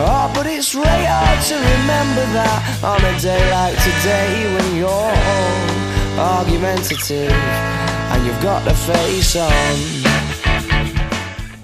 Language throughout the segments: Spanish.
Oh, but it's really hard to remember that on a day like today when you're argumentative and you've got the face on.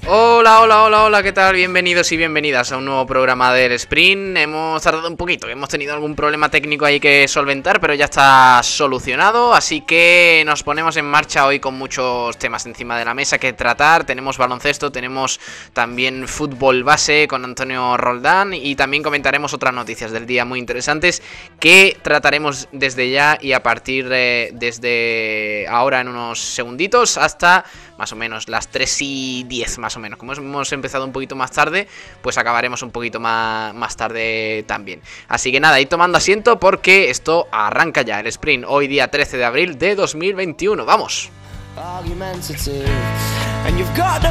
Hola, hola, hola, hola, ¿qué tal? Bienvenidos y bienvenidas a un nuevo programa del Sprint. Hemos tardado un poquito, hemos tenido algún problema técnico ahí que solventar, pero ya está solucionado, así que nos ponemos en marcha hoy con muchos temas encima de la mesa que tratar. Tenemos baloncesto, tenemos también fútbol base con Antonio Roldán y también comentaremos otras noticias del día muy interesantes que trataremos desde ya y a partir de, desde ahora en unos segunditos hasta más o menos las 3 y 10 más o menos. Como hemos empezado un poquito más tarde, pues acabaremos un poquito más, más tarde también. Así que nada, ir tomando asiento porque esto arranca ya el sprint hoy día 13 de abril de 2021. ¡Vamos! to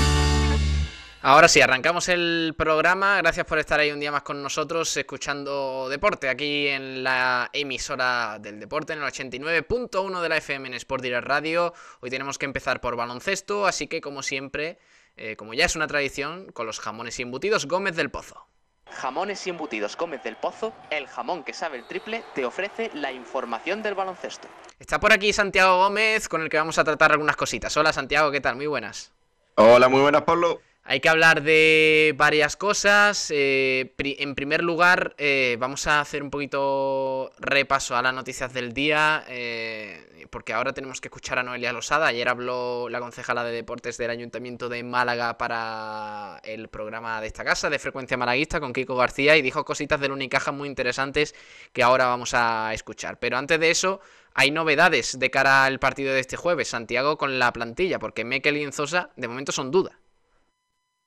Ahora sí, arrancamos el programa. Gracias por estar ahí un día más con nosotros, escuchando deporte aquí en la emisora del deporte, en el 89.1 de la FM en Sport Direct Radio. Hoy tenemos que empezar por baloncesto, así que como siempre, eh, como ya es una tradición, con los jamones y embutidos Gómez del Pozo. Jamones y embutidos Gómez del Pozo, el jamón que sabe el triple, te ofrece la información del baloncesto. Está por aquí Santiago Gómez, con el que vamos a tratar algunas cositas. Hola Santiago, ¿qué tal? Muy buenas. Hola, muy buenas, Pablo. Hay que hablar de varias cosas. Eh, en primer lugar, eh, vamos a hacer un poquito repaso a las noticias del día, eh, porque ahora tenemos que escuchar a Noelia Losada. Ayer habló la concejala de deportes del Ayuntamiento de Málaga para el programa de esta casa, de Frecuencia Malaguista, con Kiko García, y dijo cositas del Unicaja muy interesantes que ahora vamos a escuchar. Pero antes de eso, hay novedades de cara al partido de este jueves, Santiago, con la plantilla, porque Mekel y de momento son dudas.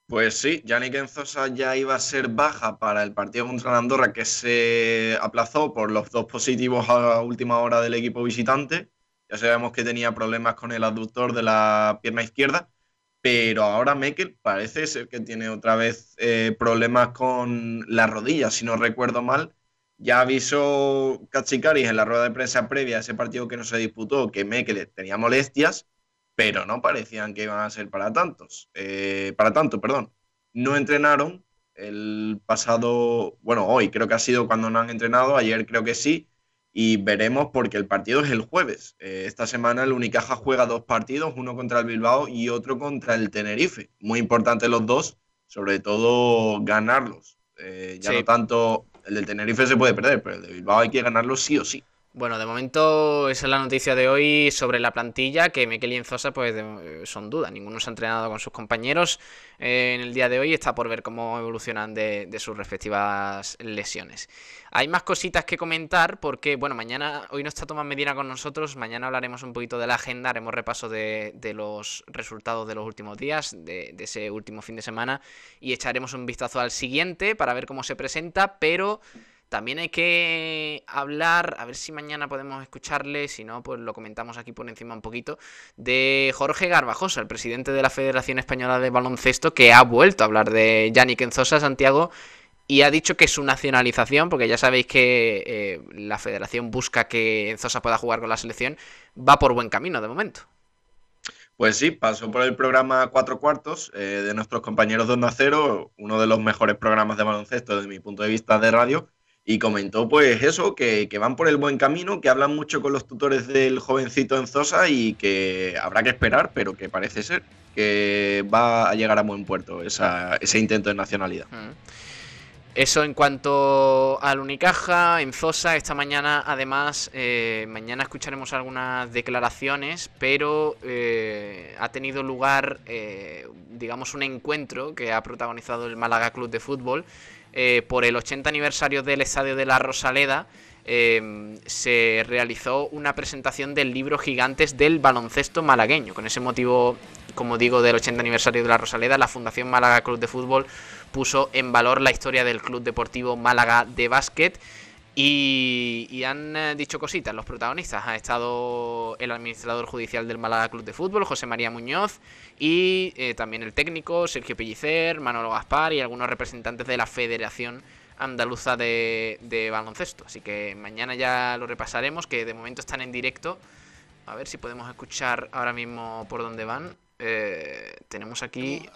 Pues sí, Yannick Enzosa ya iba a ser baja para el partido contra Andorra que se aplazó por los dos positivos a última hora del equipo visitante. Ya sabemos que tenía problemas con el aductor de la pierna izquierda, pero ahora Mekel parece ser que tiene otra vez eh, problemas con la rodilla, si no recuerdo mal. Ya avisó Katsikaris en la rueda de prensa previa a ese partido que no se disputó que Mekel tenía molestias pero no parecían que iban a ser para tantos, eh, para tanto, perdón. No entrenaron el pasado, bueno, hoy creo que ha sido cuando no han entrenado, ayer creo que sí, y veremos porque el partido es el jueves. Eh, esta semana el Unicaja juega dos partidos, uno contra el Bilbao y otro contra el Tenerife. Muy importante los dos, sobre todo ganarlos. Eh, ya no tanto, el del Tenerife se puede perder, pero el de Bilbao hay que ganarlo sí o sí. Bueno, de momento esa es la noticia de hoy sobre la plantilla, que Mekel y Enzosa pues son dudas, ninguno se ha entrenado con sus compañeros. Eh, en el día de hoy, está por ver cómo evolucionan de, sus respectivas lesiones. Hay más cositas que comentar porque, bueno, mañana, hoy no está Tomás Medina con nosotros, mañana hablaremos un poquito de la agenda, haremos repaso de, los resultados de los últimos días, de ese último fin de semana y echaremos un vistazo al siguiente para ver cómo se presenta, pero... También hay que hablar, a ver si mañana podemos escucharle, si no, pues lo comentamos aquí por encima un poquito, de Jorge Garbajosa, el presidente de la Federación Española de Baloncesto, que ha vuelto a hablar de Yannick Enzosa, Santiago, y ha dicho que su nacionalización, porque ya sabéis que eh, la federación busca que Enzosa pueda jugar con la selección, va por buen camino de momento. Pues sí, pasó por el programa Cuatro Cuartos eh, de nuestros compañeros de Onda Cero, uno de los mejores programas de baloncesto desde mi punto de vista de radio, y comentó pues eso, que, que, van por el buen camino, que hablan mucho con los tutores del jovencito Enzosa y que habrá que esperar, pero que parece ser que va a llegar a buen puerto ese intento de nacionalidad. Mm. Eso en cuanto al Unicaja, en Zosa, esta mañana además, eh, mañana escucharemos algunas declaraciones, pero eh, ha tenido lugar, eh, digamos, un encuentro que ha protagonizado el Málaga Club de Fútbol por el 80 aniversario del Estadio de la Rosaleda. se realizó una presentación del libro Gigantes del baloncesto malagueño. Con ese motivo, como digo, del 80 aniversario de la Rosaleda, la Fundación Málaga Club de Fútbol puso en valor la historia del Club Deportivo Málaga de básquet. Y, han eh, dicho cositas los protagonistas. Ha estado el administrador judicial del Málaga Club de Fútbol, José María Muñoz, y eh, también el técnico, Sergio Pellicer, Manolo Gaspar y algunos representantes de la Federación Andaluza de, Baloncesto. Así que mañana ya lo repasaremos, que de momento están en directo. A ver si podemos escuchar ahora mismo por dónde van. Eh, tenemos aquí...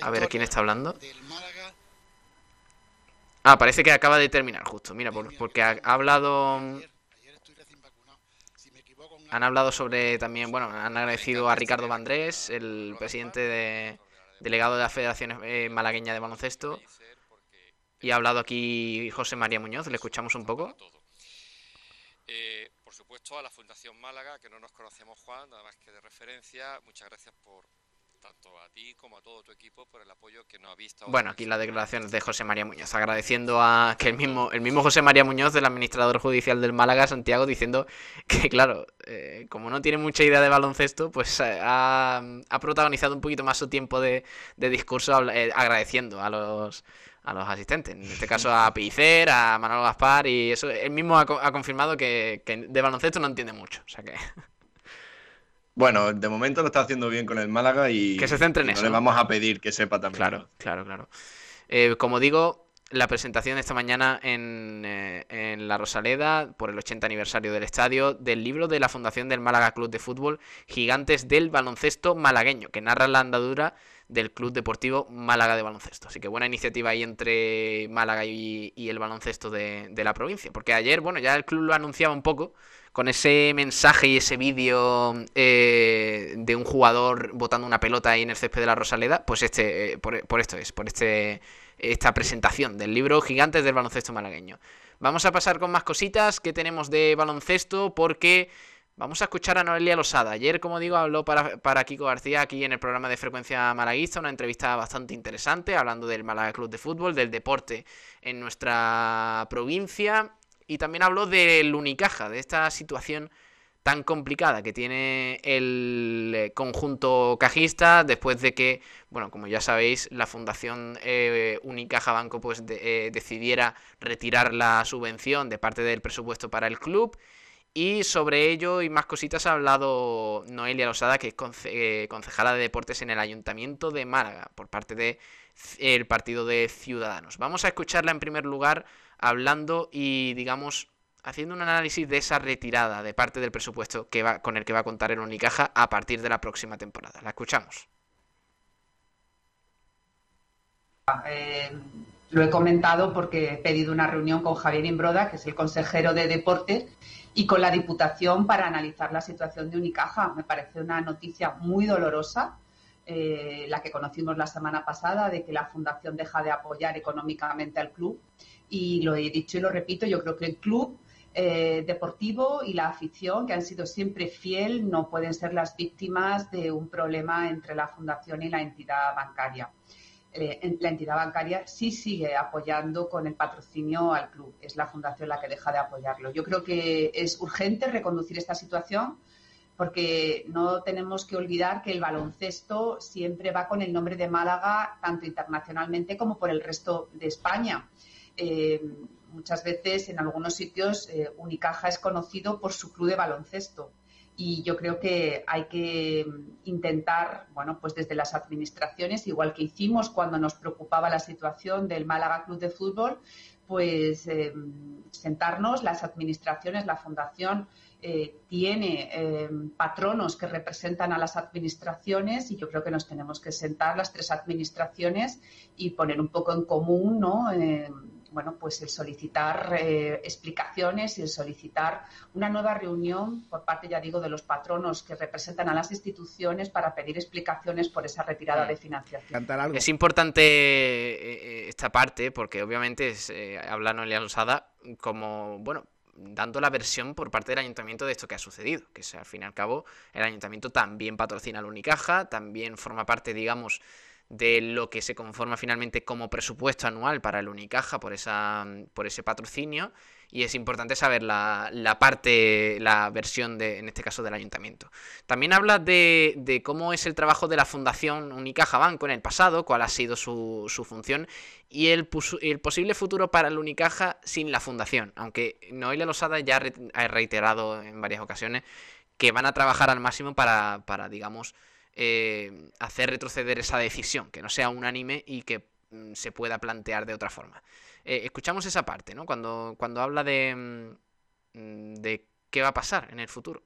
A ver, ¿a quién está hablando? Ah, parece que acaba de terminar justo. Mira, porque ha, hablado... Han hablado sobre también, bueno, han agradecido a Ricardo Vandrés, el presidente de, delegado de la Federación eh, Malagueña de Baloncesto. Y ha hablado aquí José María Muñoz, le escuchamos un poco. Eh, por supuesto, a la Fundación Málaga, que no nos conocemos, Juan, nada más que de referencia. Muchas gracias por, tanto a ti como a todo tu equipo por el apoyo que nos ha visto. Bueno, aquí la declaración de José María Muñoz, agradeciendo a que el mismo, el mismo José María Muñoz, del administrador judicial del Málaga, Santiago, diciendo que, claro, eh, como no tiene mucha idea de baloncesto, pues eh, ha, protagonizado un poquito más su tiempo de, discurso eh, agradeciendo a los a los asistentes, en este caso a Picer, a Manolo Gaspar y eso, él mismo ha, ha confirmado que, que de baloncesto no entiende mucho, o sea que bueno, de momento lo está haciendo bien con el Málaga y, que se centre en eso. le vamos a pedir que sepa también. Claro, claro, claro. Eh, como digo, la presentación de esta mañana en, eh, en, La Rosaleda, por el 80 aniversario del estadio, del libro de la Fundación del Málaga Club de Fútbol, Gigantes del Baloncesto Malagueño, que narra la andadura del Club Deportivo Málaga de Baloncesto. Así que buena iniciativa ahí entre Málaga y, el baloncesto de, de, la provincia. Porque ayer, bueno, ya el club lo anunciaba un poco, con ese mensaje y ese vídeo eh, de un jugador botando una pelota ahí en el césped de la Rosaleda, pues este, eh, por, esto es, por este, esta presentación del libro Gigantes del baloncesto malagueño. Vamos a pasar con más cositas que tenemos de baloncesto porque vamos a escuchar a Noelia Losada. Ayer, como digo, habló para, para Kiko García aquí en el programa de Frecuencia Malaguista, una entrevista bastante interesante, hablando del Málaga Club de Fútbol, del deporte en nuestra provincia y también habló del Unicaja, de esta situación tan complicada que tiene el eh, conjunto cajista después de que, bueno, como ya sabéis, la Fundación eh, Unicaja Banco pues eh, decidiera retirar la subvención de parte del presupuesto para el club. Y sobre ello y más cositas ha hablado Noelia Losada, que es concejala de deportes en el Ayuntamiento de Málaga, por parte del Partido de Ciudadanos. Vamos a escucharla en primer lugar hablando y, digamos, haciendo un análisis de esa retirada de parte del presupuesto que va, con el que va a contar el Unicaja a partir de la próxima temporada. La escuchamos. Eh, lo he comentado porque he pedido una reunión con Javier Imbroda, que es el consejero de Deportes, y con la Diputación para analizar la situación de Unicaja. Me parece una noticia muy dolorosa, eh, la que conocimos la semana pasada, de que la Fundación deja de apoyar económicamente al club y lo he dicho y lo repito, yo creo que el club eh, deportivo y la afición, que han sido siempre fiel, no pueden ser las víctimas de un problema entre la fundación y la entidad bancaria. Eh, la entidad bancaria sí sigue apoyando con el patrocinio al club, es la fundación la que deja de apoyarlo. Yo creo que es urgente reconducir esta situación porque no tenemos que olvidar que el baloncesto siempre va con el nombre de Málaga, tanto internacionalmente como por el resto de España. Eh, muchas veces en algunos sitios eh, Unicaja es conocido por su club de baloncesto y yo creo que hay que intentar, bueno, pues desde las administraciones, igual que hicimos cuando nos preocupaba la situación del Málaga Club de Fútbol, pues em, sentarnos, las administraciones, la fundación eh, tiene em, patronos que representan a las administraciones y yo creo que nos tenemos que sentar las tres administraciones y poner un poco en común, ¿no? Bueno, pues el solicitar eh, explicaciones y el solicitar una nueva reunión por parte, ya digo, de los patronos que representan a las instituciones para pedir explicaciones por esa retirada de financiación. Es importante eh, esta parte porque obviamente es, eh, habla Noelia Losada como, bueno, dando la versión por parte del ayuntamiento de esto que ha sucedido, que al fin y al cabo el ayuntamiento también patrocina la Unicaja, también forma parte, digamos, de lo que se conforma finalmente como presupuesto anual para el Unicaja por, esa, por ese patrocinio y es importante saber la, la, parte, la versión de, en este caso del ayuntamiento. También habla de, de, cómo es el trabajo de la Fundación Unicaja Banco en el pasado, cuál ha sido su, su función y el, el, posible futuro para el Unicaja sin la fundación, aunque Noelia Losada ya ha reiterado en varias ocasiones que van a trabajar al máximo para, para digamos, eh, hacer retroceder esa decisión, que no sea unánime y que mm, se pueda plantear de otra forma. Eh, escuchamos esa parte, ¿no? Cuando, cuando habla de, mm, de qué va a pasar en el futuro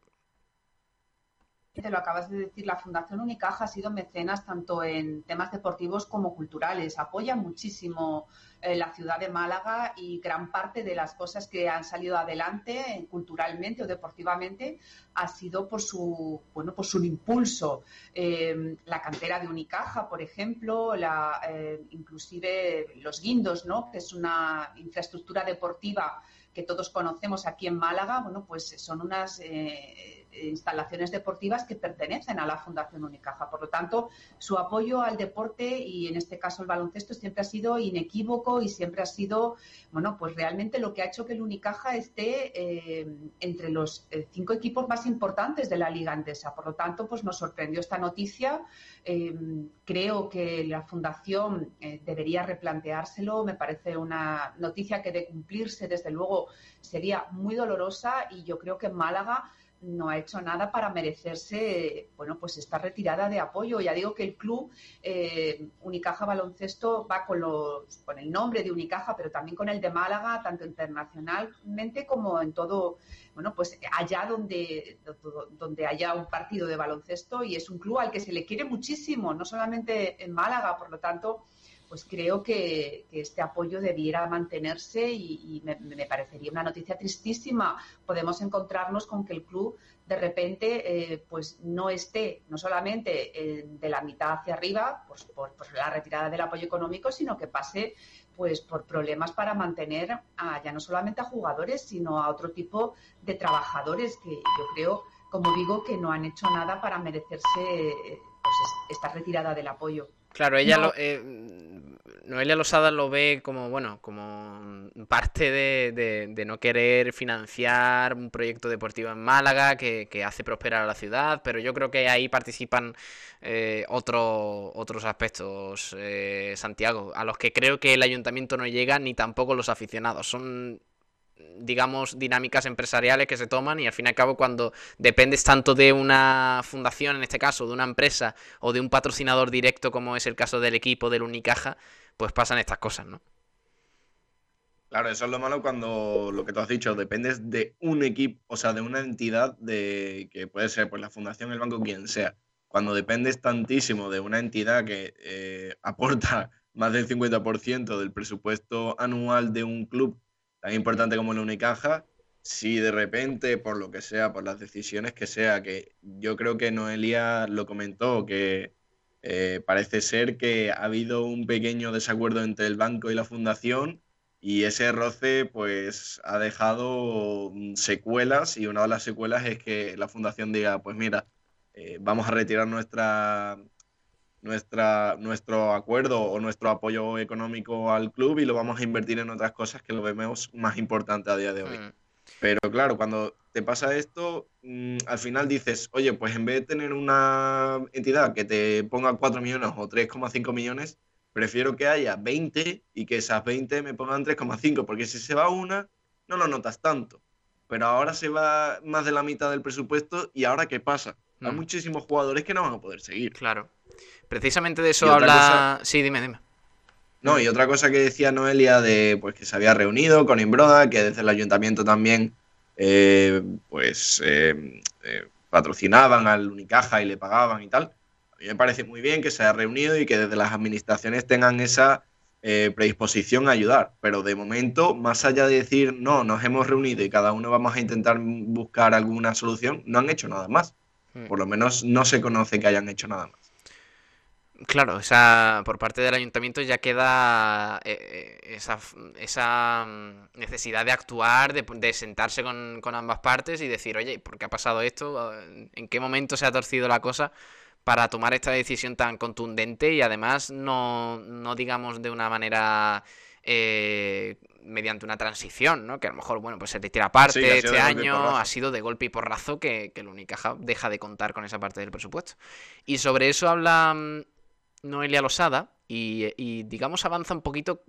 te lo acabas de decir, la Fundación Unicaja ha sido mecenas tanto en temas deportivos como culturales. Apoya muchísimo eh, la ciudad de Málaga y gran parte de las cosas que han salido adelante eh, culturalmente o deportivamente ha sido por su bueno por su impulso. Eh, la cantera de Unicaja, por ejemplo, la, inclusive los guindos, ¿no? que es una infraestructura deportiva que todos conocemos aquí en Málaga, bueno, pues son unas instalaciones deportivas que pertenecen a la Fundación Unicaja. Por lo tanto, su apoyo al deporte y en este caso el baloncesto siempre ha sido inequívoco y siempre ha sido, bueno, pues realmente lo que ha hecho que el Unicaja esté eh, entre los eh, cinco equipos más importantes de la Liga Andesa. Por lo tanto, pues nos sorprendió esta noticia. Eh, creo que la Fundación debería replanteárselo. Me parece una noticia que de cumplirse, desde luego, sería muy dolorosa y yo creo que en Málaga no ha hecho nada para merecerse, bueno, pues esta retirada de apoyo. Ya digo que el club eh, Unicaja Baloncesto va con, los, con el nombre de Unicaja, pero también con el de Málaga, tanto internacionalmente como en todo, bueno, pues allá donde, donde haya un partido de baloncesto y es un club al que se le quiere muchísimo, no solamente en Málaga, por lo tanto pues creo que, este apoyo debiera mantenerse y, me, parecería una noticia tristísima. Podemos encontrarnos con que el club de repente eh, pues no esté no solamente de la mitad hacia arriba pues, por, la retirada del apoyo económico, sino que pase pues por problemas para mantener ya no solamente a jugadores, sino a otro tipo de trabajadores que yo creo, como digo, que no han hecho nada para merecerse pues, esta retirada del apoyo. Claro, ella lo, eh, Noelia Losada lo ve como, bueno, como parte de, no querer financiar un proyecto deportivo en Málaga que, hace prosperar a la ciudad, pero yo creo que ahí participan eh, otros aspectos, eh, Santiago, a los que creo que el ayuntamiento no llega ni tampoco los aficionados. Son digamos, dinámicas empresariales que se toman y al fin y al cabo cuando dependes tanto de una fundación, en este caso, de una empresa o de un patrocinador directo como es el caso del equipo del Unicaja, pues pasan estas cosas, ¿no? Claro, eso es lo malo cuando lo que tú has dicho, dependes de un equipo, o sea, de una entidad de que puede ser pues la fundación, el banco, quien sea. Cuando dependes tantísimo de una entidad que eh, aporta más del 50% del presupuesto anual de un club tan importante como la Unicaja, si de repente, por lo que sea, por las decisiones que sea, que yo creo que Noelia lo comentó, que eh, parece ser que ha habido un pequeño desacuerdo entre el banco y la fundación y ese roce pues ha dejado secuelas y una de las secuelas es que la fundación diga, pues mira, eh, vamos a retirar nuestra nuestra, nuestro acuerdo o nuestro apoyo económico al club y lo vamos a invertir en otras cosas que lo vemos más importante a día de hoy. Mm. Pero claro, cuando te pasa esto, mm, al final dices, oye, pues en vez de tener una entidad que te ponga 4 millones o 3,5 millones, prefiero que haya 20 y que esas 20 me pongan 3,5, porque si se va una, no lo notas tanto. pero ahora se va más de la mitad del presupuesto y ahora qué pasa. Hay Mm. muchísimos jugadores que no van a poder seguir. Claro. Precisamente de eso habla. Sí, dime, dime. No, y otra cosa que decía Noelia de pues que se había reunido con Imbroda, que desde el ayuntamiento también eh, pues eh, eh, patrocinaban al Unicaja y le pagaban y tal. A mí me parece muy bien que se haya reunido y que desde las administraciones tengan esa eh, predisposición a ayudar. Pero de momento, más allá de decir no, nos hemos reunido y cada uno vamos a intentar buscar alguna solución, no han hecho nada más. Mm. Por lo menos no se conoce que hayan hecho nada más. Claro, esa, por parte del ayuntamiento ya queda eh, eh, esa, esa mm, necesidad de actuar, de, de sentarse con, con ambas partes y decir, oye, ¿por qué ha pasado esto? ¿En qué momento se ha torcido la cosa para tomar esta decisión tan contundente y además no, no digamos de una manera eh, mediante una transición, ¿no? Que a lo mejor, bueno, pues se retira parte Sí, este año, ha sido de golpe y porrazo que, que el Unicaja deja de contar con esa parte del presupuesto. Y sobre eso habla mm, Noelia Losada y, digamos avanza un poquito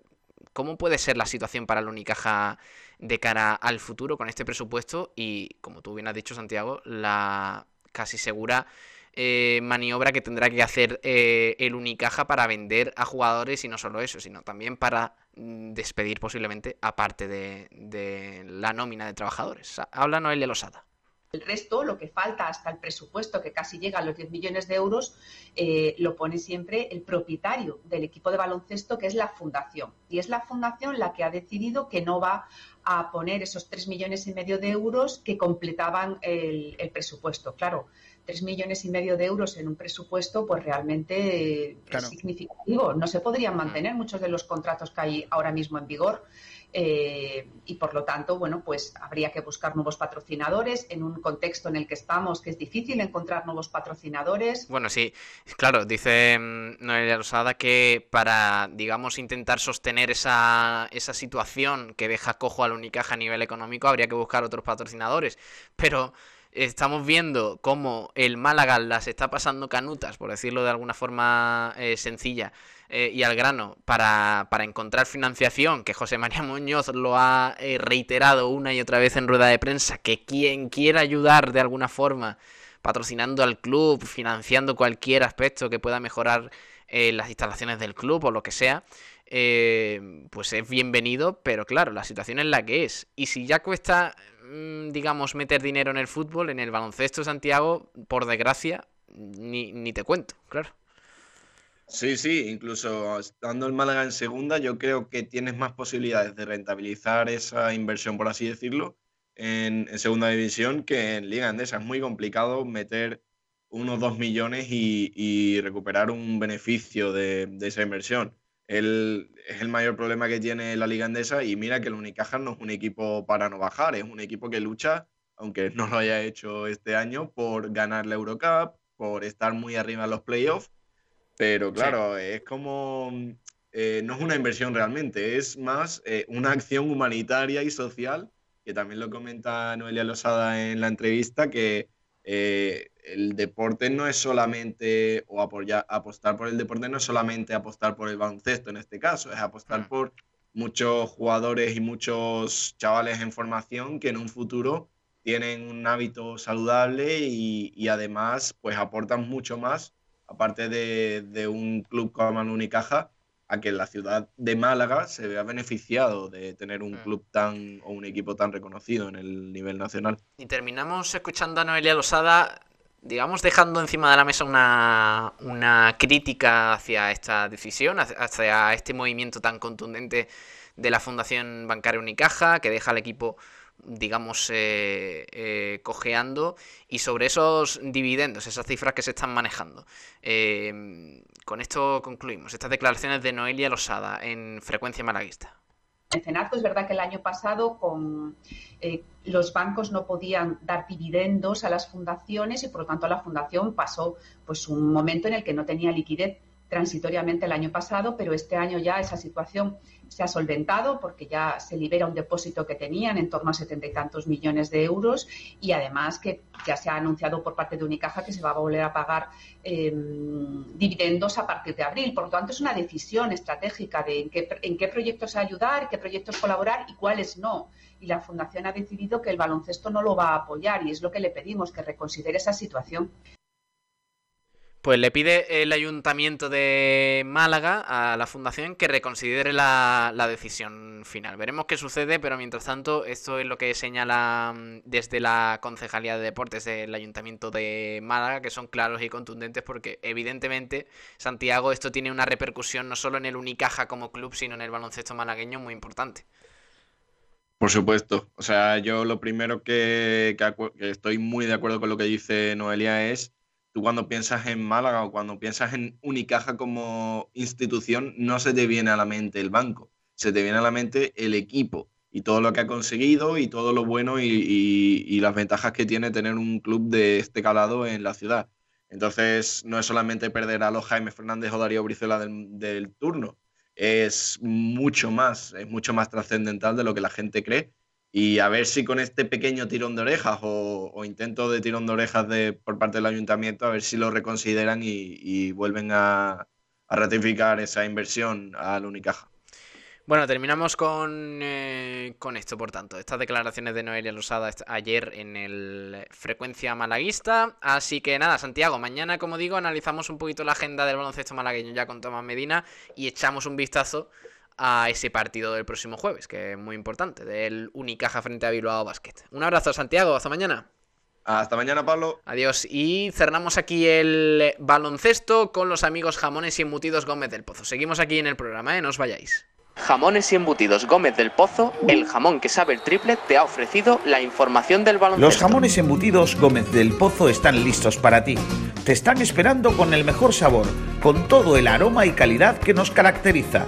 cómo puede ser la situación para el Unicaja de cara al futuro con este presupuesto y, como tú bien has dicho, Santiago, la casi segura eh, maniobra que tendrá que hacer eh, el Unicaja para vender a jugadores y no solo eso, sino también para mm, despedir posiblemente a parte de, de la nómina de trabajadores. Habla Noelia Losada. El resto, lo que falta hasta el presupuesto, que casi llega a los 10 millones de euros, eh, lo pone siempre el propietario del equipo de baloncesto, que es la fundación. Y es la fundación la que ha decidido que no va a poner esos 3 millones y medio de euros que completaban el, el presupuesto. Claro, 3 millones y medio de euros en un presupuesto, pues realmente eh, Claro. es significativo. No se podrían mantener muchos de los contratos que hay ahora mismo en vigor. Eh, y por lo tanto, bueno, pues habría que buscar nuevos patrocinadores en un contexto en el que estamos, que es difícil encontrar nuevos patrocinadores. Bueno, sí, claro, dice mm, Noelia Rosada que para, digamos, intentar sostener esa, esa situación que deja cojo al Unicaja a nivel económico, habría que buscar otros patrocinadores. Pero estamos viendo cómo el Málaga las está pasando canutas, por decirlo de alguna forma eh, sencilla, eh, y al grano, para, para encontrar financiación, que José María Muñoz lo ha eh, reiterado una y otra vez en rueda de prensa, que quien quiera ayudar de alguna forma patrocinando al club, financiando cualquier aspecto que pueda mejorar eh, las instalaciones del club o lo que sea, eh, pues es bienvenido, pero claro, la situación es la que es. Y si ya cuesta, mm, digamos, meter dinero en el fútbol, en el baloncesto Santiago, por desgracia, ni, ni te cuento, claro. Sí, sí, incluso estando el Málaga en segunda, yo creo que tienes más posibilidades de rentabilizar esa inversión, por así decirlo, en, en segunda división que en Liga Andesa. Es muy complicado meter unos 2 millones y, recuperar un beneficio de, de esa inversión. El, es el mayor problema que tiene la Liga Andesa y mira que el Unicaja no es un equipo para no bajar, es un equipo que lucha, aunque no lo haya hecho este año, por ganar la Eurocup, por estar muy arriba en los playoffs. Pero claro, es como. eh, no es una inversión realmente, es más eh, una acción humanitaria y social, que también lo comenta Noelia Losada en la entrevista, que eh, el deporte no es solamente, o apoyar, apostar por el deporte no es solamente apostar por el baloncesto en este caso, es apostar Mm. por muchos jugadores y muchos chavales en formación que en un futuro tienen un hábito saludable y, y además pues aportan mucho más aparte de, de un club como el Unicaja, a que la ciudad de Málaga se vea beneficiado de tener un Mm. club tan o un equipo tan reconocido en el nivel nacional. Y terminamos escuchando a Noelia Losada, digamos, dejando encima de la mesa una, una crítica hacia esta decisión, hacia- hacia este movimiento tan contundente de la Fundación Bancaria Unicaja, que deja al equipo, digamos, eh, eh, cojeando, y sobre esos dividendos, esas cifras que se están manejando. Eh, con esto concluimos. Estas declaraciones de Noelia Losada en Frecuencia Malaguista. Mecenazgo, es verdad que el año pasado con eh, los bancos no podían dar dividendos a las fundaciones y por lo tanto la fundación pasó pues un momento en el que no tenía liquidez. Transitoriamente el año pasado, pero este año ya esa situación se ha solventado porque ya se libera un depósito que tenían en torno a setenta y tantos millones de euros y además que ya se ha anunciado por parte de Unicaja que se va a volver a pagar em, dividendos a partir de abril. Por lo tanto, es una decisión estratégica de en qué, en qué proyectos ayudar, qué proyectos colaborar y cuáles no. Y la Fundación ha decidido que el baloncesto no lo va a apoyar y es lo que le pedimos, que reconsidere esa situación. Pues le pide el ayuntamiento de Málaga a la fundación que reconsidere la, decisión final. Veremos qué sucede, pero mientras tanto, esto es lo que señala mm, desde la Concejalía de Deportes del ayuntamiento de Málaga, que son claros y contundentes porque evidentemente, Santiago, esto tiene una repercusión no solo en el Unicaja como club, sino en el baloncesto malagueño muy importante. Por supuesto. O sea, yo lo primero que estoy muy de acuerdo con lo que dice Noelia es tú cuando piensas en Málaga o cuando piensas en Unicaja como institución, no se te viene a la mente el banco, se te viene a la mente el equipo y todo lo que ha conseguido y todo lo bueno y, las ventajas que tiene tener un club de este calado en la ciudad. Entonces, no es solamente perder a los Jaime Fernández o Darío Brizuela del, del turno, es mucho más, es mucho más trascendental de lo que la gente cree y a ver si con este pequeño tirón de orejas o, intento de tirón de orejas de, por parte del ayuntamiento, a ver si lo reconsideran y, vuelven a, ratificar esa inversión al Unicaja. Bueno, terminamos con, eh, con esto, por tanto, estas declaraciones de Noelia Losada ayer en el Frecuencia Malaguista. Así que nada, Santiago, mañana, como digo, analizamos un poquito la agenda del baloncesto malagueño ya con Tomás Medina y echamos un vistazo a ese partido del próximo jueves, que es muy importante, del Unicaja frente a Bilbao Basket. Un abrazo, Santiago, hasta mañana. Hasta mañana, Pablo. Adiós. Y cerramos aquí el baloncesto con los amigos jamones y embutidos Gómez del Pozo. Seguimos aquí en el programa, ¿eh? No os vayáis. Jamones y embutidos Gómez del Pozo, el jamón que sabe el triple, te ha ofrecido la información del baloncesto. Los jamones embutidos Gómez del Pozo están listos para ti. Te están esperando con el mejor sabor, con todo el aroma y calidad que nos caracteriza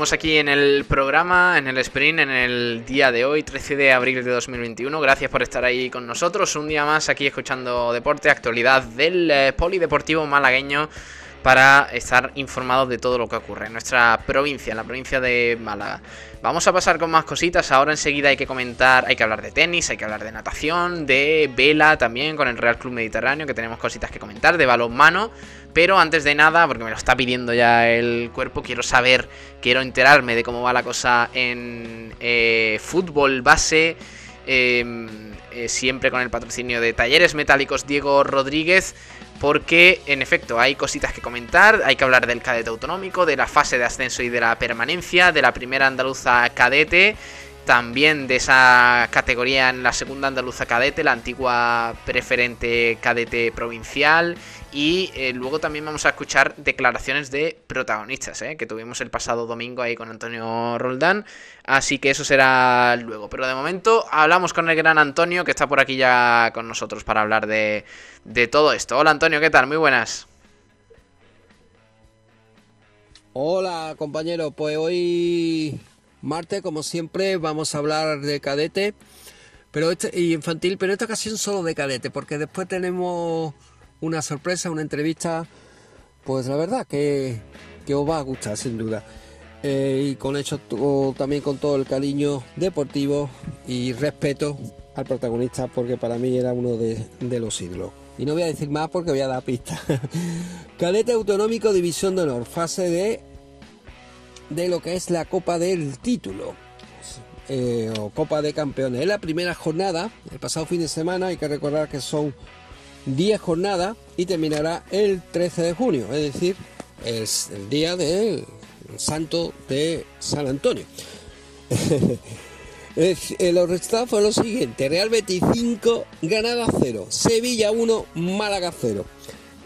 Seguimos aquí en el programa, en el sprint, en el día de hoy, 13 de abril de 2021. Gracias por estar ahí con nosotros. Un día más aquí escuchando deporte, actualidad del eh, polideportivo malagueño para estar informados de todo lo que ocurre en nuestra provincia, en la provincia de Málaga. Vamos a pasar con más cositas. Ahora enseguida hay que comentar, hay que hablar de tenis, hay que hablar de natación, de vela también con el Real Club Mediterráneo, que tenemos cositas que comentar, de balonmano. Pero antes de nada, porque me lo está pidiendo ya el cuerpo, quiero saber, quiero enterarme de cómo va la cosa en eh, fútbol base. Em, eh, siempre con el patrocinio de Talleres Metálicos Diego Rodríguez. Porque en efecto hay cositas que comentar, hay que hablar del cadete autonómico, de la fase de ascenso y de la permanencia, de la primera andaluza cadete, también de esa categoría en la segunda andaluza cadete, la antigua preferente cadete provincial y eh, luego también vamos a escuchar declaraciones de protagonistas, eh, que tuvimos el pasado domingo ahí con Antonio Roldán. Así que eso será luego. Pero de momento hablamos con el gran Antonio, que está por aquí ya con nosotros para hablar de, de todo esto. Hola Antonio, ¿qué tal? Muy buenas. Hola compañero, pues hoy martes, como siempre, vamos a hablar de cadete pero este, y infantil, pero esta ocasión solo de cadete, porque después tenemos una sorpresa, una entrevista, pues la verdad que, os va a gustar sin duda. Eh, y con hecho también con todo el cariño deportivo y respeto al protagonista porque para mí era uno de, los ídolos. Y no voy a decir más porque voy a dar pista. Cadete Autonómico División de Honor, fase de, de lo que es la Copa del Título. eh, o Copa de Campeones. Es la primera jornada, el pasado fin de semana, hay que recordar que son 10 jornadas y terminará el 13 de junio, es decir, es el día del santo de San Antonio. Eh, los resultados fueron los siguientes: Real Betis 5, Granada 0, Sevilla 1, Málaga 0,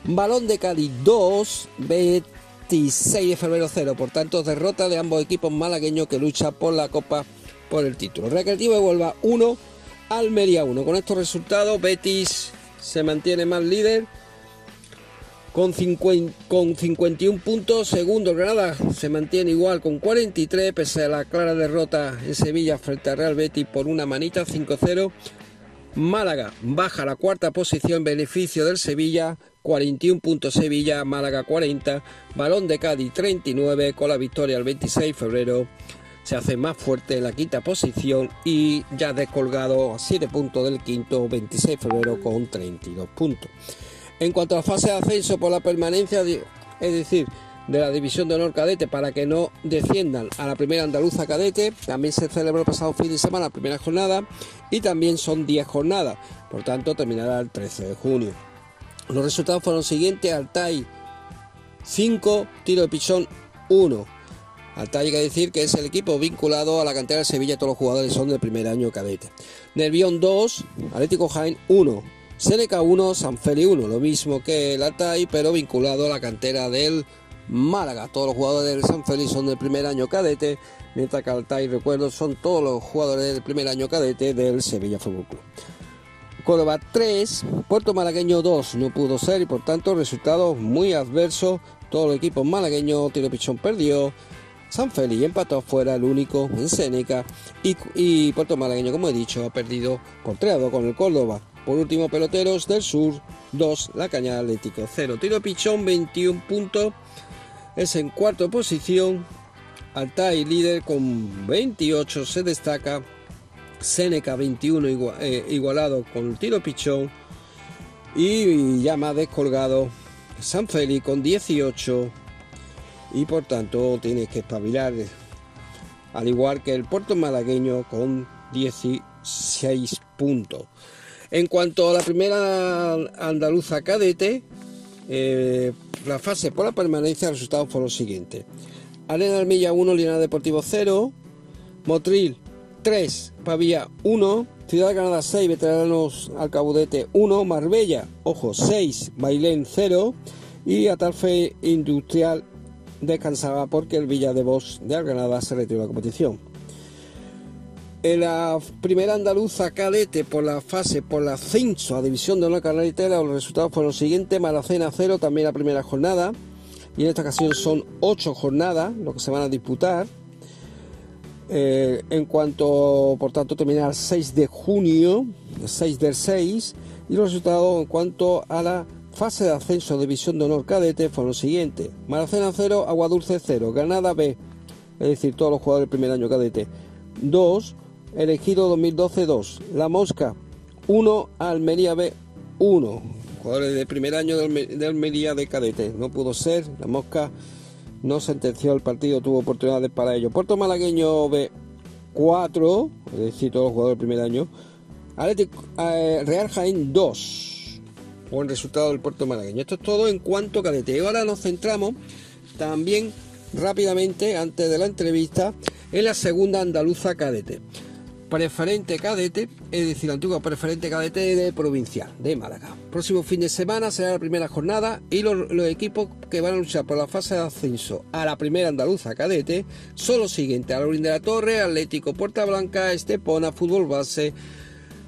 Balón de Cádiz 2, Betis 6 de febrero 0. Por tanto, derrota de ambos equipos malagueños que luchan por la Copa por el título. Recreativo de Huelva 1, Almería 1. Con estos resultados, Betis se mantiene más líder con, 50 con 51 puntos. Segundo, Granada se mantiene igual con 43, pese a la clara derrota en Sevilla frente a Real Betis por una manita 5-0. Málaga baja la cuarta posición en beneficio del Sevilla, 41 puntos Sevilla, Málaga 40, Balón de Cádiz 39, con la victoria el 26 de febrero se hace más fuerte la quinta posición y ya descolgado a 7 puntos del quinto, 26 de febrero con 32 puntos. En cuanto a la fase de ascenso por la permanencia, es decir, de la división de honor cadete para que no desciendan a la primera andaluza cadete, también se celebró el pasado fin de semana la primera jornada y también son 10 jornadas, por tanto terminará el 13 de junio. Los resultados fueron los siguientes, Altai 5, tiro de pichón 1. Altai hay que decir que es el equipo vinculado a la cantera de Sevilla, todos los jugadores son del primer año cadete. Nervión 2, Atlético Jaén 1, Seneca 1, Sanfeli 1, lo mismo que el Altai, pero vinculado a la cantera del Málaga. Todos los jugadores del Sanfeli son del primer año cadete, mientras que Altai, recuerdo, son todos los jugadores del primer año cadete del Sevilla Fútbol Club. Córdoba 3, Puerto Malagueño 2, no pudo ser y por tanto resultados muy adversos. Todos los equipos malagueños, Tiro Pichón perdió, San Félix empató fuera, el único en Seneca. Y, y Puerto Malagueño, como he dicho, ha perdido por 3 a 2 con el Córdoba. Por último, Peloteros del Sur 2, La Cañada Atlético 0. Tiro Pichón 21 puntos, es en cuarta posición. Altai líder con 28 se destaca. Seneca 21 igua- eh, igualado con Tiro Pichón. Y ya más descolgado San Félix con 18 y por tanto tiene que espabilar al igual que el puerto malagueño con 16 puntos. En cuanto a la primera andaluza cadete, eh, la fase por la permanencia, los resultados fueron los siguientes. Arena Almilla 1, Linares Deportivo 0, Motril 3, Pavía 1, Ciudad de Granada 6, Veteranos Alcabudete 1, Marbella, ojo, 6, Bailén 0 y Atalfe Industrial descansaba porque el Villa de Vos de Granada se retiró de la competición. En la primera andaluza cadete por la fase, por la ascenso a división de honor carretera, los resultados fueron los siguientes: Maracena 0, también la primera jornada, y en esta ocasión son 8 jornadas lo que se van a disputar. Eh, en cuanto, por tanto, terminar el 6 de junio, el 6 del 6, y los resultados en cuanto a la fase de ascenso división de honor cadete fueron los siguientes: Maracena 0, Aguadulce 0, Granada B, es decir, todos los jugadores del primer año cadete. 2, Elegido 2012 2, La Mosca 1, Almería B 1, jugadores de primer año de Almería de cadete, no pudo ser, La Mosca no sentenció el partido, tuvo oportunidades para ello. Puerto Malagueño B 4, es decir, todos los jugadores del primer año, Atlético, eh, Real Jaén 2, buen resultado del Puerto Malagueño. Esto es todo en cuanto a cadete. Y ahora nos centramos también rápidamente, antes de la entrevista, en la segunda andaluza cadete. Preferente cadete, es decir, la antigua preferente cadete de provincial de Málaga. Próximo fin de semana será la primera jornada y los, los equipos que van a luchar por la fase de ascenso a la primera andaluza cadete son los siguientes: Alaurín de la Torre, Atlético Puerta Blanca, Estepona, Fútbol Base,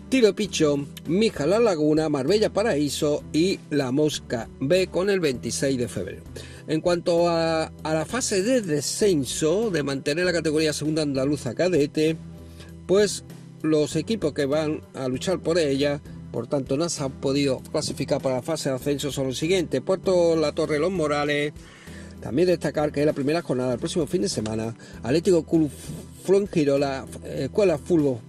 Tiro Pichón, Mija La Laguna, Marbella Paraíso y La Mosca B con el 26 de febrero. En cuanto a, la fase de descenso, de mantener la categoría segunda andaluza cadete, pues los equipos que van a luchar por ella, por tanto no se han podido clasificar para la fase de ascenso, son los siguientes. Puerto La Torre Los Morales, también destacar que es la primera jornada del próximo fin de semana, Atlético Club Fuengirola, eh, Escuela Fútbol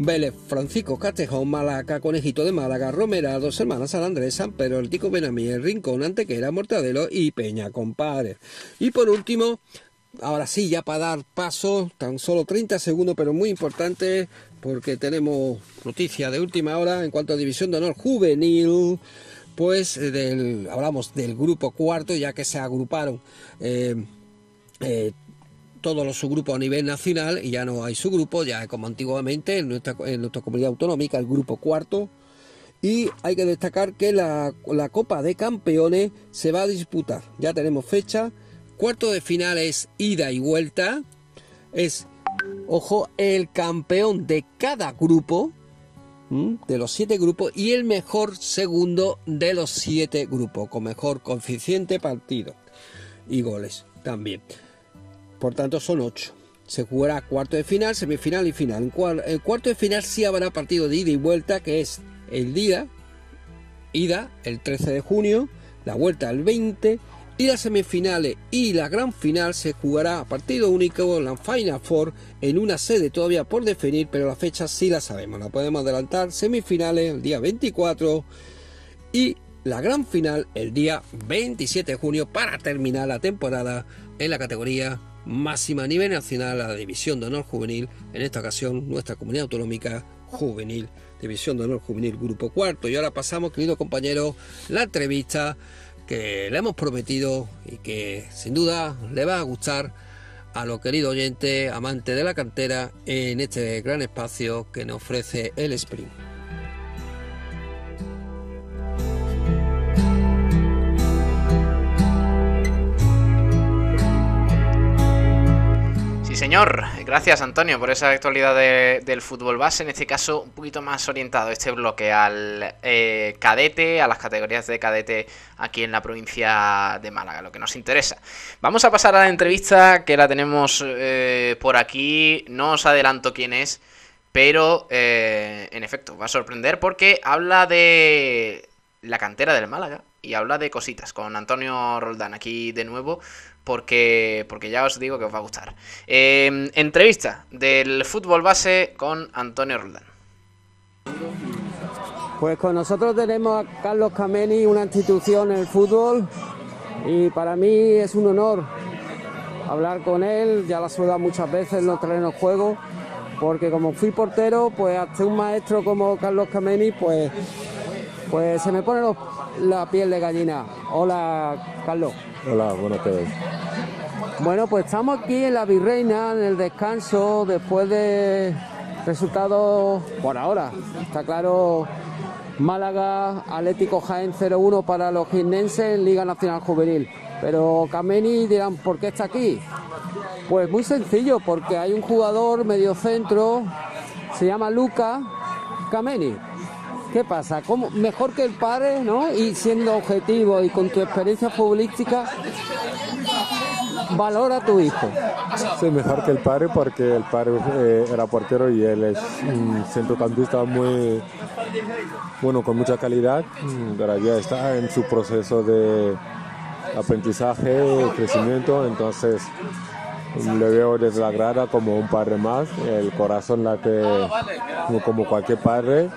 Vélez, Francisco Castejón, Malaca, Conejito de Málaga, Romera, Dos Hermanas, San Andrés, San Pedro, El Tico Benamí, El Rincón, Antequera, Mortadelo y Peña Compadre. Y por último, ahora sí, ya para dar paso, tan solo 30 segundos, pero muy importante, porque tenemos noticia de última hora en cuanto a División de Honor Juvenil, pues eh, del, hablamos del grupo cuarto, ya que se agruparon eh, eh, todos los subgrupos a nivel nacional y ya no hay subgrupos, ya como antiguamente en nuestra, en nuestra comunidad autonómica, el grupo cuarto. Y hay que destacar que la, la Copa de Campeones se va a disputar. Ya tenemos fecha. Cuarto de final es ida y vuelta. Es, ojo, el campeón de cada grupo, de los siete grupos, y el mejor segundo de los siete grupos, con mejor coeficiente partido y goles también. Por tanto, son ocho. Se jugará cuarto de final, semifinal y final. En el cuarto de final sí habrá partido de ida y vuelta, que es el día, ida, el 13 de junio, la vuelta el 20, y las semifinales y la gran final se jugará a partido único en la Final Four en una sede todavía por definir, pero la fecha sí la sabemos, la podemos adelantar. Semifinales el día 24 y la gran final el día 27 de junio para terminar la temporada en la categoría máxima a nivel nacional, la División de Honor Juvenil, en esta ocasión nuestra comunidad autonómica juvenil, División de Honor Juvenil Grupo Cuarto. Y ahora pasamos, querido compañero, la entrevista que le hemos prometido y que sin duda le va a gustar a los queridos oyentes, amantes de la cantera, en este gran espacio que nos ofrece el Sprint. Señor. Gracias, Antonio, por esa actualidad de- del fútbol base. En este caso, un poquito más orientado este bloque al eh, cadete, a las categorías de cadete aquí en la provincia de Málaga, lo que nos interesa. Vamos a pasar a la entrevista que la tenemos eh, por aquí. No os adelanto quién es, pero eh, en efecto, va a sorprender porque habla de la cantera del Málaga y habla de cositas con Antonio Roldán aquí de nuevo porque, porque ya os digo que os va a gustar. Eh, entrevista del fútbol base con Antonio Roldán. Pues con nosotros tenemos a Carlos Cameni, una institución en el fútbol, y para mí es un honor hablar con él, ya he saludado muchas veces en los terrenos juego, porque como fui portero, pues hasta un maestro como Carlos Cameni, pues, pues se me pone los- la piel de gallina. Hola, Carlos. Hola, buenas tardes. Bueno, pues estamos aquí en la Virreina, en el descanso, después de resultados por ahora. Está claro, Málaga, Atlético Jaén 0-1 para los guinenses en Liga Nacional Juvenil. Pero Kameni dirán, ¿por qué está aquí? Pues muy sencillo, porque hay un jugador mediocentro, se llama Luca Kameni. ¿Qué pasa? ¿Cómo? Mejor que el padre, ¿no? Y siendo objetivo y con tu experiencia futbolística, valora a tu hijo. Sí, mejor que el padre porque el padre eh, era portero y él es un centrocampista muy, bueno, con mucha calidad, mm, pero ya está en su proceso de aprendizaje, crecimiento, entonces le veo desde la grada como un padre más, el corazón late como- cualquier padre,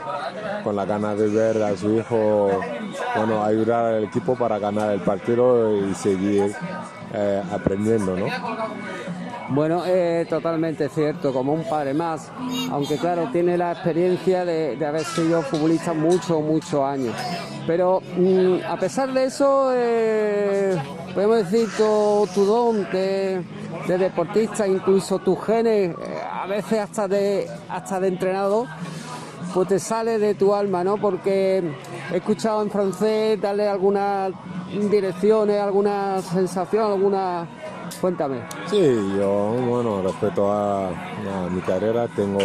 con la gana de ver a su hijo, bueno, ayudar al equipo para ganar el partido y seguir eh, aprendiendo, ¿no? Bueno, eh, totalmente cierto, como un padre más, aunque claro, tiene la experiencia de, haber sido futbolista muchos, muchos años. Pero mm, a pesar de eso, eh, podemos decir tu, tu don de, de deportista, incluso tus genes, eh, a veces hasta de, hasta de entrenador, pues te sale de tu alma, ¿no? Porque he escuchado en francés darle algunas direcciones, alguna sensación, alguna... Cuéntame. Sí, yo, bueno, respecto a, mi carrera, tengo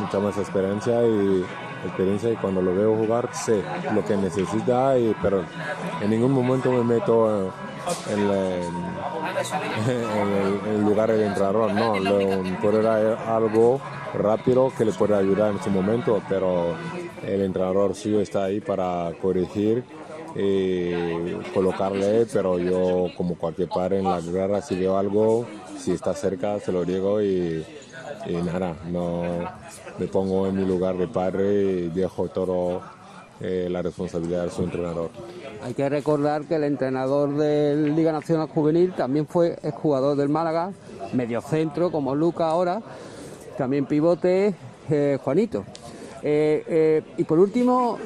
mucha más experiencia y experiencia y cuando lo veo jugar sé lo que necesita, y, pero en ningún momento me meto en, el, lugar del entrenador, no, lo, algo rápido que le puede ayudar en su momento, pero el entrenador sí está ahí para corregir eh, colocarle, pero yo como cualquier padre en la guerra si veo algo, si está cerca se lo digo y, nada, no me pongo en mi lugar de padre y dejo todo eh, la responsabilidad de su entrenador. Hay que recordar que el entrenador de Liga Nacional Juvenil también fue jugador del Málaga, mediocentro como Luca ahora, también pivote eh, Juanito. Eh, eh, y por último,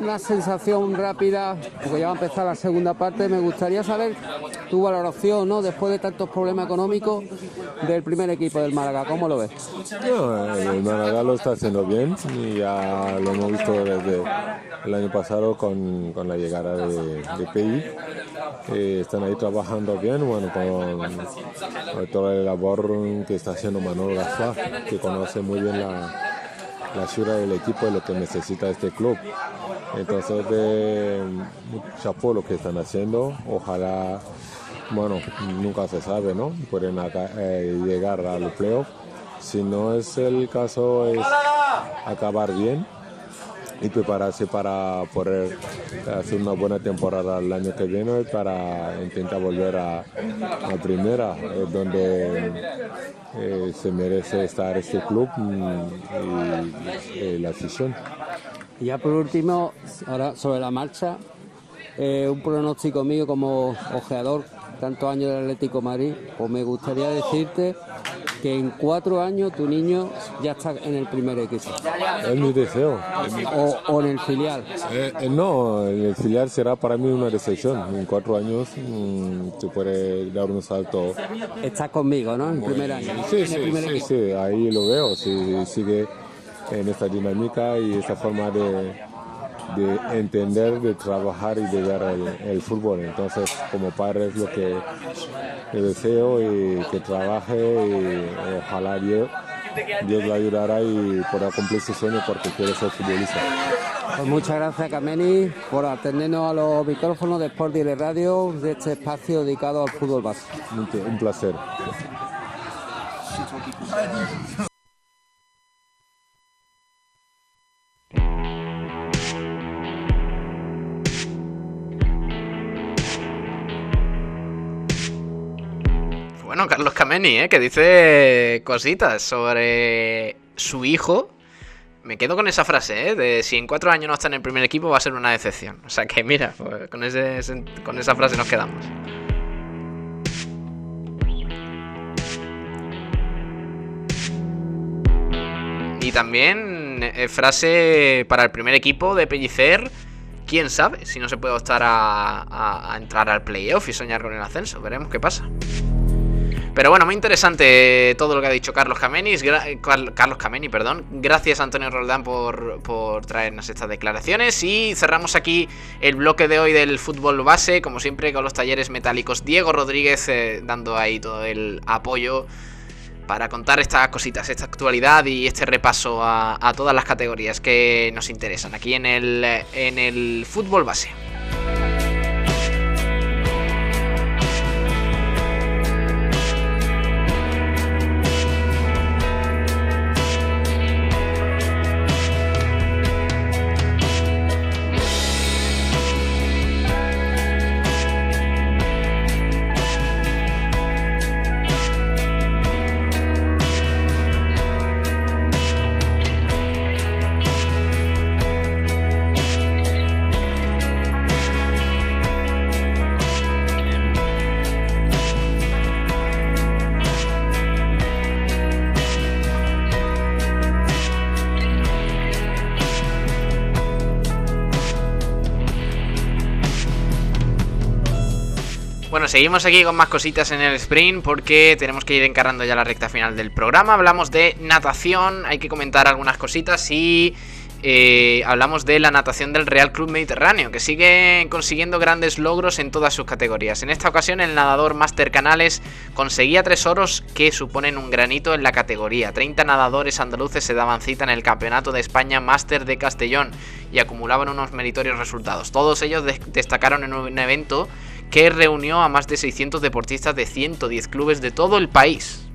una sensación rápida, porque ya va a empezar la segunda parte. Me gustaría saber tu valoración, ¿no? Después de tantos problemas económicos del primer equipo del Málaga, ¿cómo lo ves? No, el Málaga lo está haciendo bien y ya lo hemos visto desde el año pasado con, con la llegada de, de PI. Eh, están ahí trabajando bien, bueno, con, con toda la labor que está haciendo Manuel Gaspar, que conoce muy bien la, la ciudad del equipo y lo que necesita este club. Entonces, de, chapo lo que están haciendo, ojalá, bueno, nunca se sabe, ¿no? Pueden acá, eh, llegar al playoff. Si no es el caso, es acabar bien y prepararse para poder hacer una buena temporada el año que viene para intentar volver a, a primera, eh, donde eh, se merece estar este club mm, y, y la afición. Y ya por último, ahora sobre la marcha, eh, un pronóstico mío como ojeador, tantos años del Atlético de Madrid, pues me gustaría decirte que en cuatro años tu niño ya está en el primer equipo. Es mi deseo. O, o en el filial. Eh, eh, no, el filial será para mí una decepción. En cuatro años mm, se puede dar un salto. Estás conmigo, ¿no? En primer año. Sí, sí, primer sí, sí, ahí lo veo. Si sigue en esta dinámica y esta forma de, de entender, de trabajar y de ver el, el fútbol. Entonces, como padre es lo que deseo y que trabaje y ojalá Dios, Dios le ayudará y pueda cumplir su sueño porque quiere ser futbolista. Pues muchas gracias, Kameni, por atendernos a los micrófonos de Sport Direct Radio de este espacio dedicado al fútbol base. Un placer. Carlos Kameni, ¿eh? que dice cositas sobre su hijo. Me quedo con esa frase, ¿eh? De si en cuatro años no está en el primer equipo va a ser una decepción. O sea que mira, pues, con, esa frase nos quedamos. Y también eh, frase para el primer equipo de Pellicer. Quién sabe si no se puede optar a entrar al playoff y soñar con el ascenso. Veremos qué pasa. Pero bueno, muy interesante todo lo que ha dicho Carlos Kamenis, gra- eh, Carl- Carlos Kameni, perdón. Gracias Antonio Roldán por, por traernos estas declaraciones. Y cerramos aquí el bloque de hoy del fútbol base, como siempre con los talleres metálicos. Diego Rodríguez eh, dando ahí todo el apoyo para contar estas cositas, esta actualidad y este repaso a, a todas las categorías que nos interesan aquí en el, en el fútbol base. Bueno, seguimos aquí con más cositas en el sprint porque tenemos que ir encarando ya la recta final del programa. Hablamos de natación, hay que comentar algunas cositas y eh, hablamos de la natación del Real Club Mediterráneo, que sigue consiguiendo grandes logros en todas sus categorías. En esta ocasión el nadador Master Canales conseguía tres oros que suponen un granito en la categoría. 30 nadadores andaluces se daban cita en el Campeonato de España Master de Castellón y acumulaban unos meritorios resultados. Todos ellos de- destacaron en un evento que reunió a más de 600 deportistas de 110 clubes de todo el país.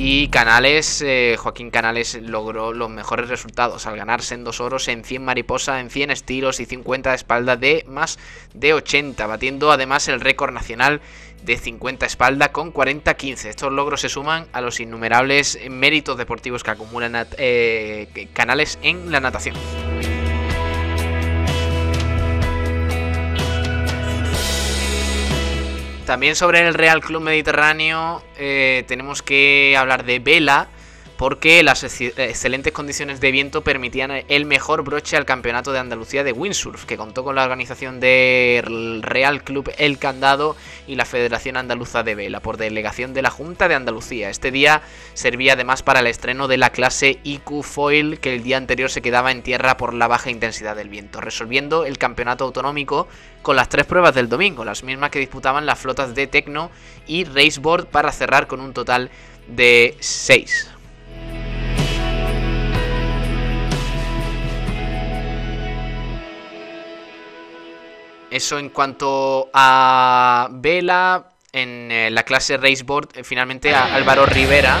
Y Canales, eh, Joaquín Canales logró los mejores resultados al ganar sendos oros en 100 mariposa, en 100 estilos y 50 de espalda de más de 80, batiendo además el récord nacional de 50 espalda con 40-15. Estos logros se suman a los innumerables méritos deportivos que acumulan eh, Canales en la natación. También sobre el Real Club Mediterráneo eh, tenemos que hablar de vela porque las excelentes condiciones de viento permitían el mejor broche al campeonato de Andalucía de windsurf, que contó con la organización del Real Club El Candado y la Federación Andaluza de Vela, por delegación de la Junta de Andalucía. Este día servía además para el estreno de la clase IQ Foil, que el día anterior se quedaba en tierra por la baja intensidad del viento, resolviendo el campeonato autonómico con las tres pruebas del domingo, las mismas que disputaban las flotas de Tecno y Raceboard para cerrar con un total de 6. Eso en cuanto a Vela, en eh, la clase Raceboard, eh, finalmente a Álvaro Rivera.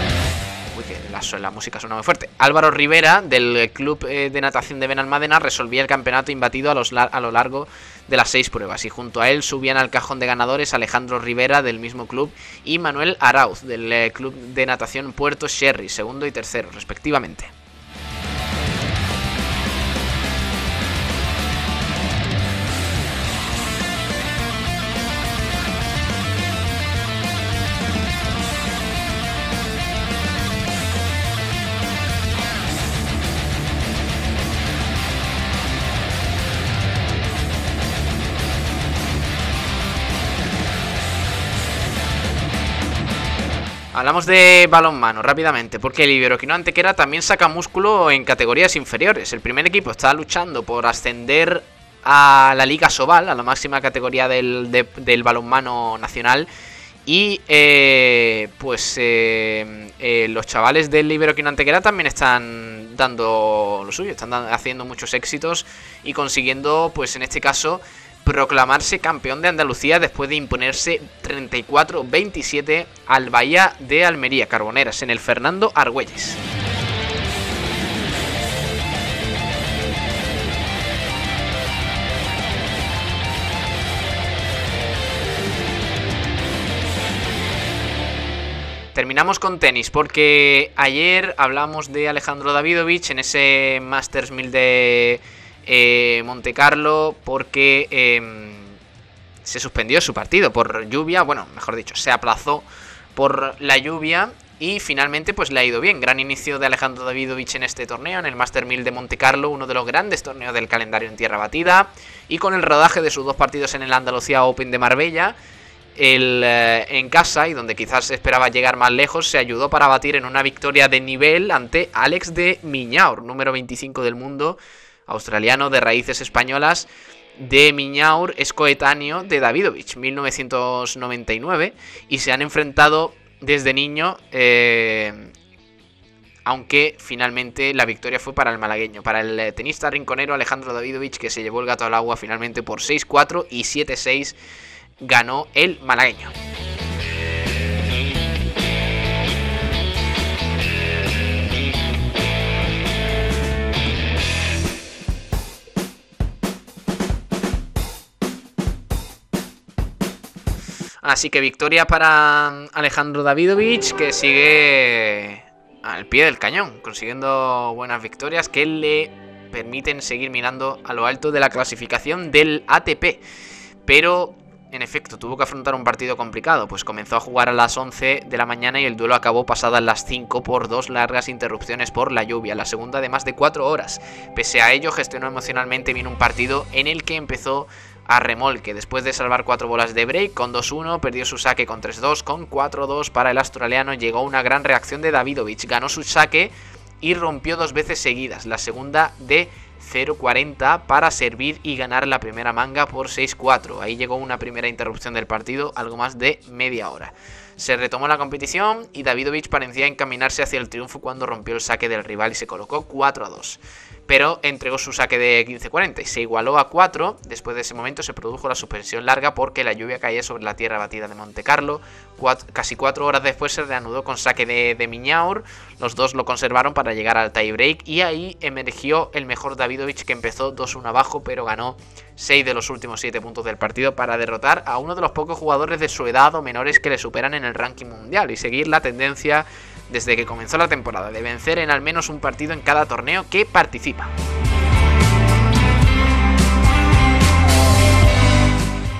Uy, que la, música suena muy fuerte. Álvaro Rivera, del Club eh, de Natación de Benalmádena, resolvía el campeonato imbatido a, a lo largo de las seis pruebas. Y junto a él subían al cajón de ganadores Alejandro Rivera, del mismo club, y Manuel Arauz, del Club de Natación Puerto Sherry, segundo y tercero, respectivamente. Hablamos de balonmano rápidamente, porque el Iberoquino Antequera también saca músculo en categorías inferiores. El primer equipo está luchando por ascender a la Liga Sobal, a la máxima categoría del, balonmano nacional. Y eh, pues eh, eh, los chavales del Iberoquino Antequera también están dando lo suyo, están haciendo muchos éxitos y consiguiendo, pues en este caso, proclamarse campeón de Andalucía después de imponerse 34-27 al Bahía de Almería Carboneras en el Fernando Argüelles. Terminamos con tenis porque ayer hablamos de Alejandro Davidovich en ese Masters 1000 de eh, Monte Carlo porque em, se suspendió su partido por lluvia, bueno, mejor dicho, se aplazó por la lluvia y finalmente pues le ha ido bien. Gran inicio de Alejandro Davidovich en este torneo, en el Master 1000 de Monte Carlo, uno de los grandes torneos del calendario en tierra batida. Y con el rodaje de sus dos partidos en el Andalucía Open de Marbella, el, eh, en casa y donde quizás esperaba llegar más lejos, se ayudó para batir en una victoria de nivel ante Alex de Miñaur, número 25 del mundo, australiano de raíces españolas de Miñaur es coetáneo de Davidovich, 1999, y se han enfrentado desde niño, eh, aunque finalmente la victoria fue para el malagueño, para el eh, tenista rinconero Alejandro Davidovich, que se llevó el gato al agua finalmente por 6-4 y 7-6 ganó el malagueño. Así que victoria para Alejandro Davidovich, que sigue al pie del cañón, consiguiendo buenas victorias que le permiten seguir mirando a lo alto de la clasificación del ATP. Pero, en efecto, tuvo que afrontar un partido complicado, pues comenzó a jugar a las 11 de la mañana y el duelo acabó pasadas las 5 por dos largas interrupciones por la lluvia, la segunda de más de 4 horas. Pese a ello, gestionó emocionalmente bien un partido en el que empezó a remolque. Después de salvar cuatro bolas de break con 2-1, perdió su saque con 3-2, con 4-2 para el australiano. Llegó una gran reacción de Davidovich, ganó su saque y rompió dos veces seguidas. La segunda de 0-40 para servir y ganar la primera manga por 6-4. Ahí llegó una primera interrupción del partido, algo más de media hora. Se retomó la competición y Davidovich parecía encaminarse hacia el triunfo cuando rompió el saque del rival y se colocó 4 2. Pero entregó su saque de 15-40 y se igualó a 4. Después de ese momento se produjo la suspensión larga porque la lluvia caía sobre la tierra batida de Monte Carlo. casi cuatro horas después se reanudó con saque de, de Miñaur. Los dos lo conservaron para llegar al tiebreak y ahí emergió el mejor Davidovich que empezó 2-1 abajo pero ganó 6 de los últimos 7 puntos del partido para derrotar a uno de los pocos jugadores de su edad o menores que le superan en el ranking mundial y seguir la tendencia desde que comenzó la temporada, de vencer en al menos un partido en cada torneo que participa.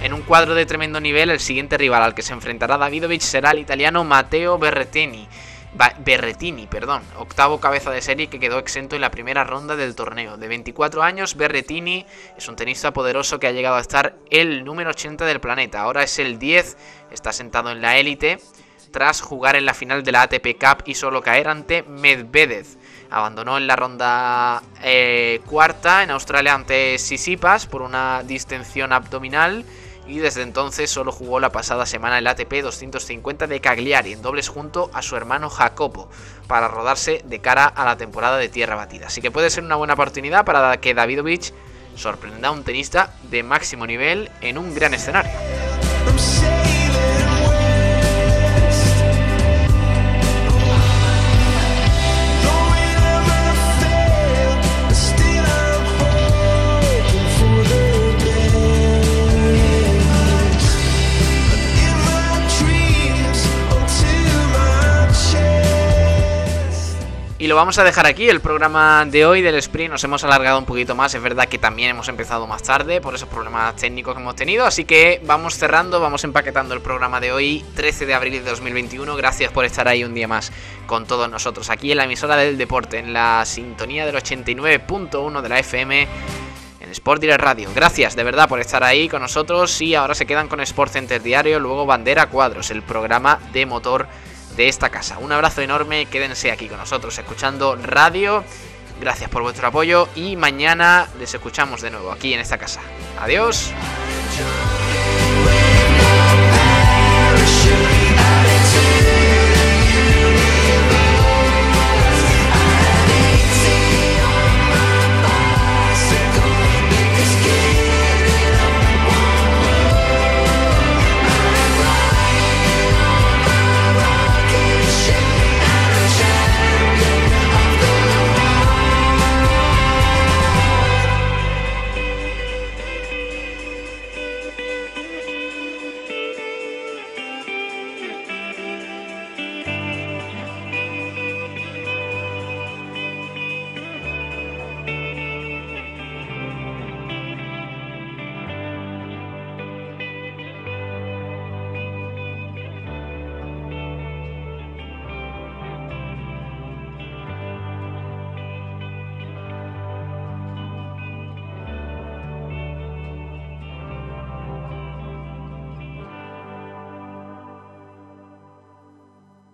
En un cuadro de tremendo nivel, el siguiente rival al que se enfrentará Davidovich será el italiano Matteo Berrettini. Berretini, perdón, octavo cabeza de serie que quedó exento en la primera ronda del torneo. De 24 años, Berretini es un tenista poderoso que ha llegado a estar el número 80 del planeta. Ahora es el 10, está sentado en la élite tras jugar en la final de la ATP Cup y solo caer ante Medvedev. Abandonó en la ronda eh, cuarta en Australia ante Sisipas por una distensión abdominal y desde entonces solo jugó la pasada semana el ATP 250 de Cagliari en dobles junto a su hermano Jacopo para rodarse de cara a la temporada de tierra batida. Así que puede ser una buena oportunidad para que Davidovich sorprenda a un tenista de máximo nivel en un gran escenario. Y lo vamos a dejar aquí, el programa de hoy del sprint. Nos hemos alargado un poquito más, es verdad que también hemos empezado más tarde por esos problemas técnicos que hemos tenido, así que vamos cerrando, vamos empaquetando el programa de hoy, 13 de abril de 2021, gracias por estar ahí un día más con todos nosotros, aquí en la emisora del deporte, en la sintonía del 89.1 de la FM en Sport Direct Radio. Gracias de verdad por estar ahí con nosotros. Y ahora se quedan con Sport Center Diario, luego Bandera Cuadros, el programa de motor de esta casa. Un abrazo enorme, quédense aquí con nosotros escuchando radio. Gracias por vuestro apoyo y mañana les escuchamos de nuevo aquí en esta casa. Adiós.